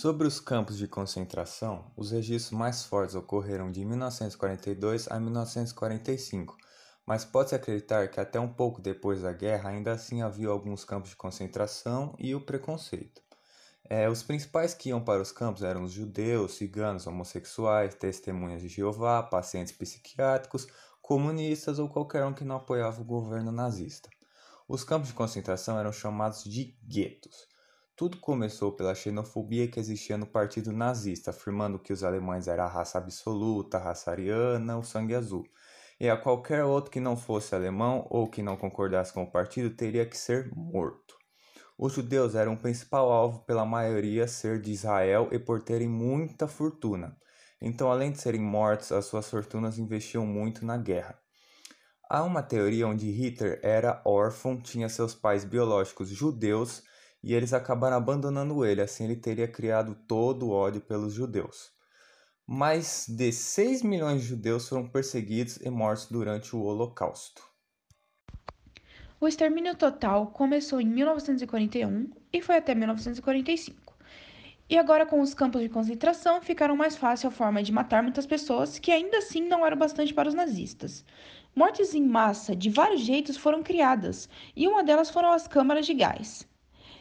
Sobre os campos de concentração, os registros mais fortes ocorreram de 1942 a 1945, mas pode-se acreditar que até um pouco depois da guerra ainda assim havia alguns campos de concentração e o preconceito. É, os principais que iam para os campos eram os judeus, ciganos, homossexuais, testemunhas de Jeová, pacientes psiquiátricos, comunistas ou qualquer um que não apoiava o governo nazista. Os campos de concentração eram chamados de guetos. Tudo começou pela xenofobia que existia no partido nazista, afirmando que os alemães eram a raça absoluta, a raça ariana, o sangue azul. E a qualquer outro que não fosse alemão ou que não concordasse com o partido teria que ser morto. Os judeus eram o principal alvo pela maioria ser de Israel e por terem muita fortuna. Então, além de serem mortos, as suas fortunas investiam muito na guerra. Há uma teoria onde Hitler era órfão, tinha seus pais biológicos judeus e eles acabaram abandonando ele, assim ele teria criado todo o ódio pelos judeus. Mais de 6 milhões de judeus foram perseguidos e mortos durante o Holocausto. O extermínio total começou em 1941 e foi até 1945. E agora, com os campos de concentração, ficaram mais fácil a forma de matar muitas pessoas, que ainda assim não eram bastante para os nazistas. Mortes em massa de vários jeitos foram criadas, e uma delas foram as câmaras de gás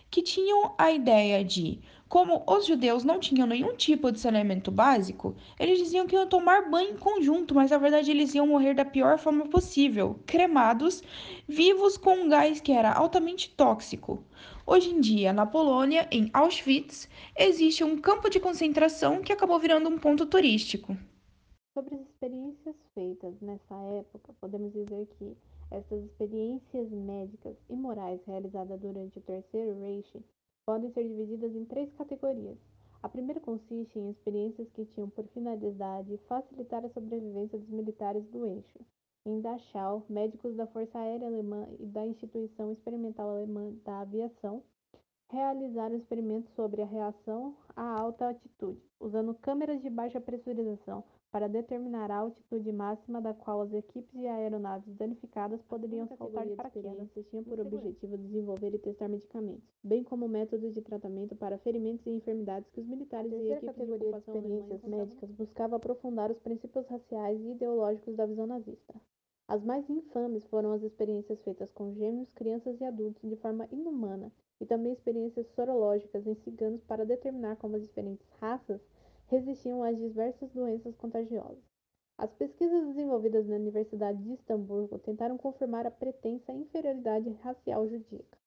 que tinham a ideia de, como os judeus não tinham nenhum tipo de saneamento básico, eles diziam que iam tomar banho em conjunto, mas na verdade eles iam morrer da pior forma possível, cremados, vivos com um gás que era altamente tóxico. Hoje em dia, na Polônia, em Auschwitz, existe um campo de concentração que acabou virando um ponto turístico. Sobre as experiências feitas nessa época, podemos dizer que estas experiências médicas e morais realizadas durante o Terceiro Reich podem ser divididas em três categorias. A primeira consiste em experiências que tinham por finalidade facilitar a sobrevivência dos militares do eixo. Em Dachau, médicos da Força Aérea Alemã e da Instituição Experimental Alemã da Aviação realizaram experimentos sobre a reação à alta altitude, usando câmeras de baixa pressurização para determinar a altitude máxima da qual as equipes de aeronaves danificadas poderiam saltar de paraquedas. tinha por objetivo desenvolver e testar medicamentos, bem como métodos de tratamento para ferimentos e enfermidades que os militares e equipes categoria de experiências médicas buscava aprofundar os princípios raciais e ideológicos da visão nazista. As mais infames foram as experiências feitas com gêmeos, crianças e adultos de forma inumana, e também experiências sorológicas em ciganos para determinar como as diferentes raças resistiam às diversas doenças contagiosas. As pesquisas desenvolvidas na Universidade de Istambul tentaram confirmar a pretensa inferioridade racial judaica.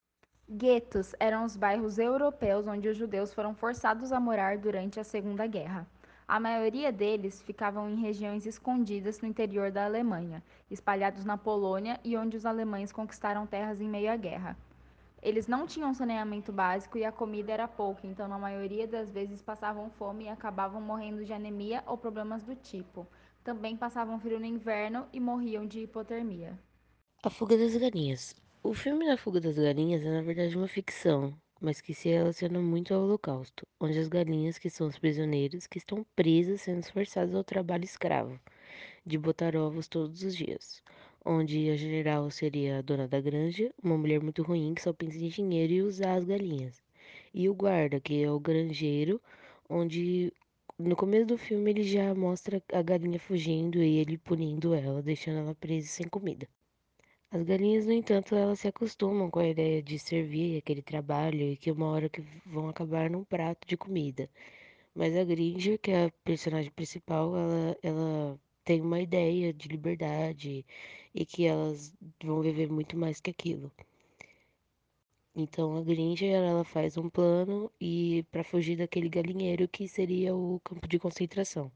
Guetos eram os bairros europeus onde os judeus foram forçados a morar durante a Segunda Guerra. A maioria deles ficavam em regiões escondidas no interior da Alemanha, espalhados na Polônia e onde os alemães conquistaram terras em meio à guerra. Eles não tinham saneamento básico e a comida era pouca, então na maioria das vezes passavam fome e acabavam morrendo de anemia ou problemas do tipo. Também passavam frio no inverno e morriam de hipotermia. A Fuga das Galinhas. O filme da Fuga das Galinhas é na verdade uma ficção, mas que se relaciona muito ao Holocausto, onde as galinhas, que são os prisioneiros, que estão presas sendo forçadas ao trabalho escravo, de botar ovos todos os dias onde a general seria a dona da granja, uma mulher muito ruim que só pensa em dinheiro e usar as galinhas. E o guarda, que é o granjeiro, onde no começo do filme ele já mostra a galinha fugindo e ele punindo ela, deixando ela presa sem comida. As galinhas, no entanto, elas se acostumam com a ideia de servir aquele trabalho e que uma hora que vão acabar num prato de comida. Mas a Gringer, que é a personagem principal, ela, ela tem uma ideia de liberdade e que elas vão viver muito mais que aquilo. Então a Gringer ela faz um plano e para fugir daquele galinheiro que seria o campo de concentração.